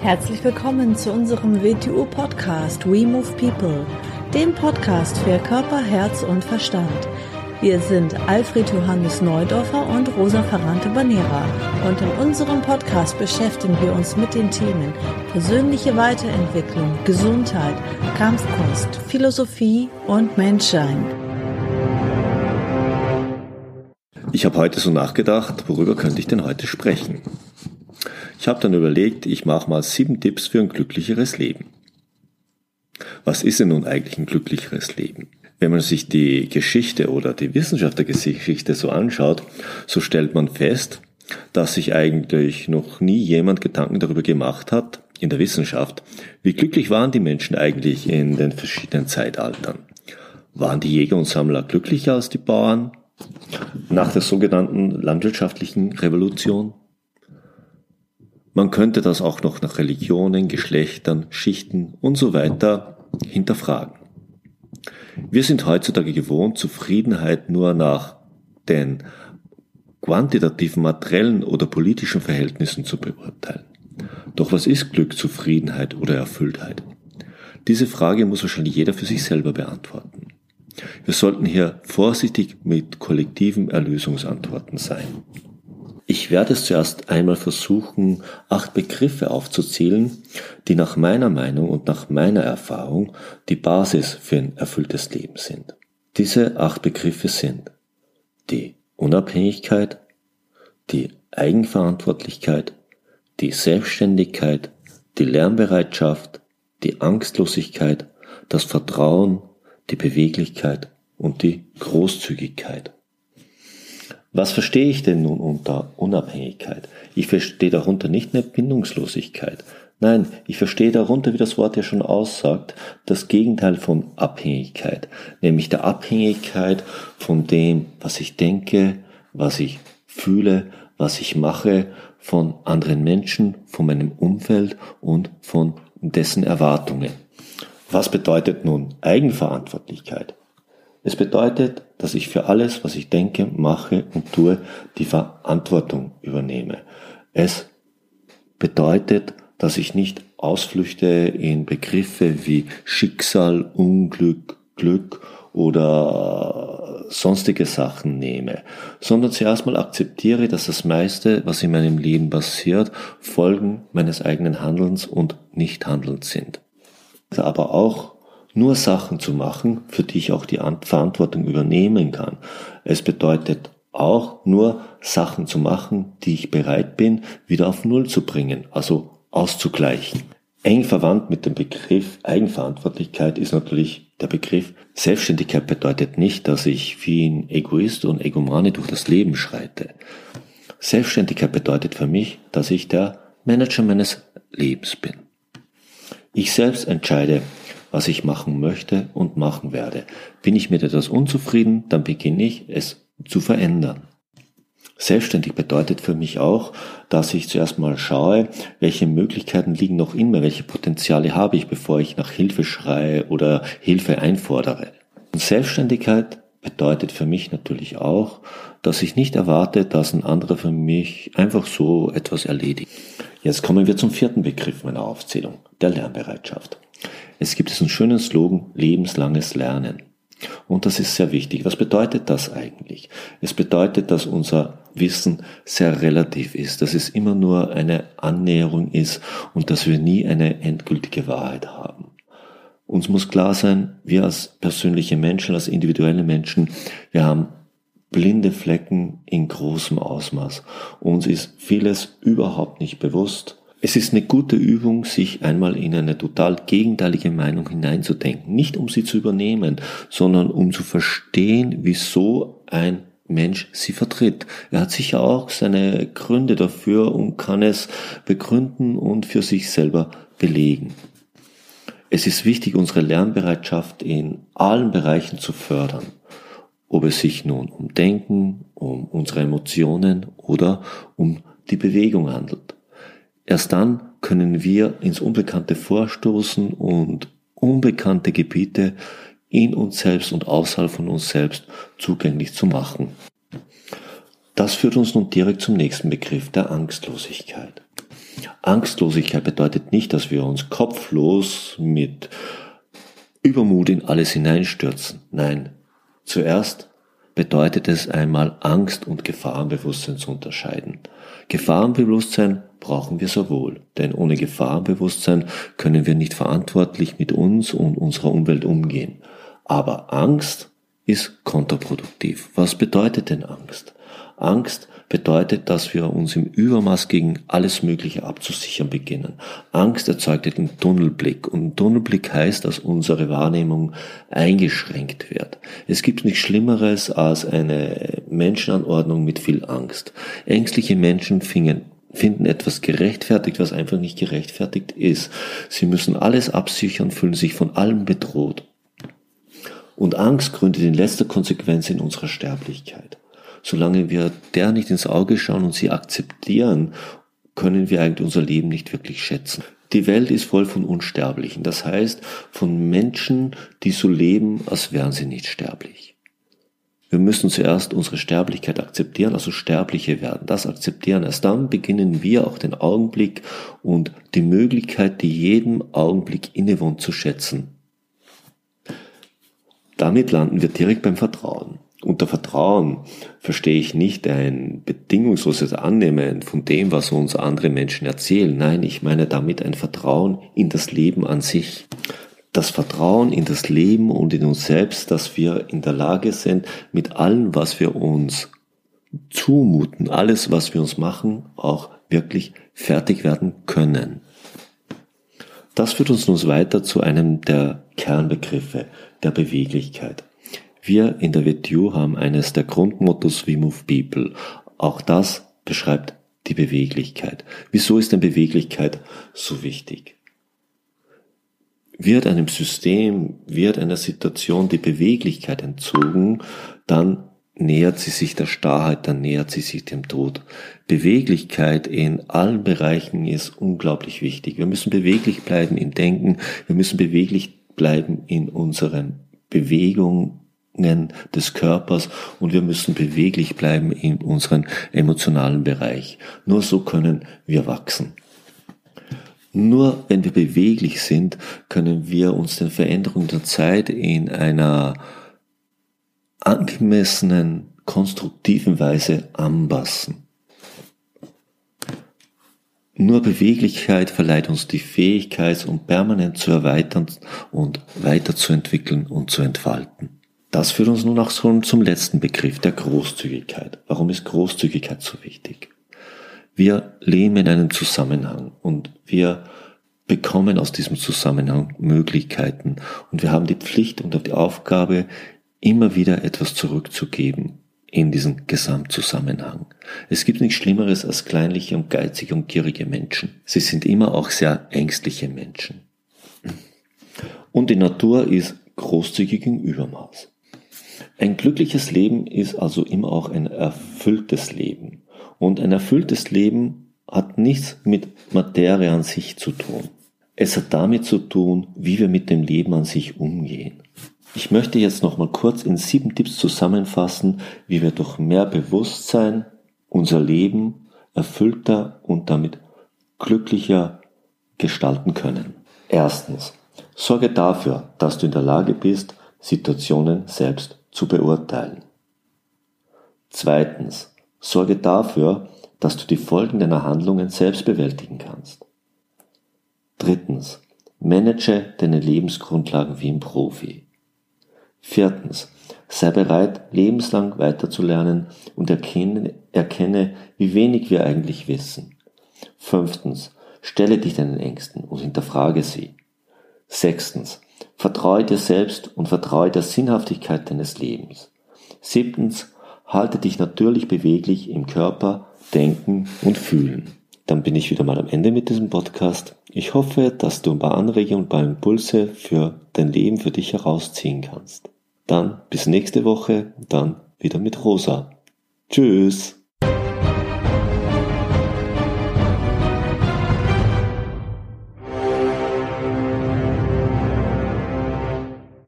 Herzlich willkommen zu unserem WTU-Podcast We Move People, dem Podcast für Körper, Herz und Verstand. Wir sind Alfred Johannes Neudorfer und Rosa Ferrante Banera und in unserem Podcast beschäftigen wir uns mit den Themen persönliche Weiterentwicklung, Gesundheit, Kampfkunst, Philosophie und Menschsein. Ich habe heute so nachgedacht, worüber könnte ich denn heute sprechen? Ich habe dann überlegt, ich mache mal sieben Tipps für ein glücklicheres Leben. Was ist denn nun eigentlich ein glücklicheres Leben? Wenn man sich die Geschichte oder die Wissenschaft der Geschichte so anschaut, so stellt man fest, dass sich eigentlich noch nie jemand Gedanken darüber gemacht hat, in der Wissenschaft, wie glücklich waren die Menschen eigentlich in den verschiedenen Zeitaltern. Waren die Jäger und Sammler glücklicher als die Bauern? Nach der sogenannten landwirtschaftlichen Revolution? Man könnte das auch noch nach Religionen, Geschlechtern, Schichten und so weiter hinterfragen. Wir sind heutzutage gewohnt, Zufriedenheit nur nach den quantitativen, materiellen oder politischen Verhältnissen zu beurteilen. Doch was ist Glück, Zufriedenheit oder Erfülltheit? Diese Frage muss wahrscheinlich jeder für sich selber beantworten. Wir sollten hier vorsichtig mit kollektiven Erlösungsantworten sein. Ich werde es zuerst einmal versuchen, acht Begriffe aufzuzählen, die nach meiner Meinung und nach meiner Erfahrung die Basis für ein erfülltes Leben sind. Diese acht Begriffe sind die Unabhängigkeit, die Eigenverantwortlichkeit, die Selbstständigkeit, die Lernbereitschaft, die Angstlosigkeit, das Vertrauen, die Beweglichkeit und die Großzügigkeit. Was verstehe ich denn nun unter Unabhängigkeit? Ich verstehe darunter nicht eine Bindungslosigkeit. Nein, ich verstehe darunter, wie das Wort ja schon aussagt, das Gegenteil von Abhängigkeit, nämlich der Abhängigkeit von dem, was ich denke, was ich fühle, was ich mache, von anderen Menschen, von meinem Umfeld und von dessen Erwartungen. Was bedeutet nun Eigenverantwortlichkeit? Es bedeutet, dass ich für alles, was ich denke, mache und tue, die Verantwortung übernehme. Es bedeutet, dass ich nicht Ausflüchte in Begriffe wie Schicksal, Unglück, Glück oder sonstige Sachen nehme, sondern zuerst mal akzeptiere, dass das meiste, was in meinem Leben passiert, Folgen meines eigenen Handelns und Nichthandelns sind. Aber auch nur Sachen zu machen, für die ich auch die Verantwortung übernehmen kann. Es bedeutet auch nur Sachen zu machen, die ich bereit bin, wieder auf Null zu bringen, also auszugleichen. Eng verwandt mit dem Begriff Eigenverantwortlichkeit ist natürlich der Begriff Selbstständigkeit bedeutet nicht, dass ich wie ein Egoist und Egomane durch das Leben schreite. Selbstständigkeit bedeutet für mich, dass ich der Manager meines Lebens bin. Ich selbst entscheide, was ich machen möchte und machen werde. Bin ich mit etwas unzufrieden, dann beginne ich es zu verändern. Selbstständig bedeutet für mich auch, dass ich zuerst mal schaue, welche Möglichkeiten liegen noch in mir, welche Potenziale habe ich, bevor ich nach Hilfe schreie oder Hilfe einfordere. Und Selbstständigkeit bedeutet für mich natürlich auch, dass ich nicht erwarte, dass ein anderer für mich einfach so etwas erledigt. Jetzt kommen wir zum vierten Begriff meiner Aufzählung, der Lernbereitschaft. Es gibt diesen schönen Slogan lebenslanges Lernen. Und das ist sehr wichtig. Was bedeutet das eigentlich? Es bedeutet, dass unser Wissen sehr relativ ist, dass es immer nur eine Annäherung ist und dass wir nie eine endgültige Wahrheit haben. Uns muss klar sein, wir als persönliche Menschen, als individuelle Menschen, wir haben blinde Flecken in großem Ausmaß. Uns ist vieles überhaupt nicht bewusst es ist eine gute Übung, sich einmal in eine total gegenteilige Meinung hineinzudenken. Nicht um sie zu übernehmen, sondern um zu verstehen, wieso ein Mensch sie vertritt. Er hat sicher auch seine Gründe dafür und kann es begründen und für sich selber belegen. Es ist wichtig, unsere Lernbereitschaft in allen Bereichen zu fördern. Ob es sich nun um Denken, um unsere Emotionen oder um die Bewegung handelt. Erst dann können wir ins Unbekannte vorstoßen und unbekannte Gebiete in uns selbst und außerhalb von uns selbst zugänglich zu machen. Das führt uns nun direkt zum nächsten Begriff der Angstlosigkeit. Angstlosigkeit bedeutet nicht, dass wir uns kopflos mit Übermut in alles hineinstürzen. Nein, zuerst bedeutet es einmal Angst und Gefahrenbewusstsein zu unterscheiden. Gefahrenbewusstsein brauchen wir sehr wohl, denn ohne Gefahrenbewusstsein können wir nicht verantwortlich mit uns und unserer Umwelt umgehen. Aber Angst ist kontraproduktiv. Was bedeutet denn Angst? Angst bedeutet, dass wir uns im Übermaß gegen alles Mögliche abzusichern beginnen. Angst erzeugt den Tunnelblick und Tunnelblick heißt, dass unsere Wahrnehmung eingeschränkt wird. Es gibt nichts Schlimmeres als eine Menschenanordnung mit viel Angst. Ängstliche Menschen fingen finden etwas gerechtfertigt, was einfach nicht gerechtfertigt ist. Sie müssen alles absichern, fühlen sich von allem bedroht. Und Angst gründet in letzter Konsequenz in unserer Sterblichkeit. Solange wir der nicht ins Auge schauen und sie akzeptieren, können wir eigentlich unser Leben nicht wirklich schätzen. Die Welt ist voll von Unsterblichen, das heißt von Menschen, die so leben, als wären sie nicht sterblich. Wir müssen zuerst unsere Sterblichkeit akzeptieren, also Sterbliche werden. Das akzeptieren. Erst dann beginnen wir auch den Augenblick und die Möglichkeit, die jedem Augenblick innewohnt, zu schätzen. Damit landen wir direkt beim Vertrauen. Unter Vertrauen verstehe ich nicht ein bedingungsloses Annehmen von dem, was uns andere Menschen erzählen. Nein, ich meine damit ein Vertrauen in das Leben an sich. Das Vertrauen in das Leben und in uns selbst, dass wir in der Lage sind, mit allem, was wir uns zumuten, alles, was wir uns machen, auch wirklich fertig werden können. Das führt uns nun weiter zu einem der Kernbegriffe der Beweglichkeit. Wir in der WTU haben eines der Grundmottos We Move People. Auch das beschreibt die Beweglichkeit. Wieso ist denn Beweglichkeit so wichtig? Wird einem System, wird einer Situation die Beweglichkeit entzogen, dann nähert sie sich der Starrheit, dann nähert sie sich dem Tod. Beweglichkeit in allen Bereichen ist unglaublich wichtig. Wir müssen beweglich bleiben im Denken, wir müssen beweglich bleiben in unseren Bewegungen des Körpers und wir müssen beweglich bleiben in unseren emotionalen Bereich. Nur so können wir wachsen. Nur wenn wir beweglich sind, können wir uns den Veränderungen der Zeit in einer angemessenen, konstruktiven Weise anpassen. Nur Beweglichkeit verleiht uns die Fähigkeit, um permanent zu erweitern und weiterzuentwickeln und zu entfalten. Das führt uns nun auch schon zum letzten Begriff, der Großzügigkeit. Warum ist Großzügigkeit so wichtig? Wir leben in einem Zusammenhang und wir bekommen aus diesem Zusammenhang Möglichkeiten und wir haben die Pflicht und die Aufgabe, immer wieder etwas zurückzugeben in diesen Gesamtzusammenhang. Es gibt nichts Schlimmeres als kleinliche und geizige und gierige Menschen. Sie sind immer auch sehr ängstliche Menschen. Und die Natur ist großzügig im Übermaß. Ein glückliches Leben ist also immer auch ein erfülltes Leben. Und ein erfülltes Leben hat nichts mit Materie an sich zu tun. Es hat damit zu tun, wie wir mit dem Leben an sich umgehen. Ich möchte jetzt nochmal kurz in sieben Tipps zusammenfassen, wie wir durch mehr Bewusstsein unser Leben erfüllter und damit glücklicher gestalten können. Erstens, sorge dafür, dass du in der Lage bist, Situationen selbst zu beurteilen. Zweitens, sorge dafür, dass du die Folgen deiner Handlungen selbst bewältigen kannst. Drittens, manage deine Lebensgrundlagen wie ein Profi. Viertens, sei bereit, lebenslang weiterzulernen und erkenne, erkenne, wie wenig wir eigentlich wissen. Fünftens, stelle dich deinen Ängsten und hinterfrage sie. Sechstens, vertraue dir selbst und vertraue der Sinnhaftigkeit deines Lebens. Siebtens, halte dich natürlich beweglich im Körper, Denken und Fühlen. Dann bin ich wieder mal am Ende mit diesem Podcast. Ich hoffe, dass du ein paar Anregungen und ein paar Impulse für dein Leben für dich herausziehen kannst. Dann bis nächste Woche, dann wieder mit Rosa. Tschüss.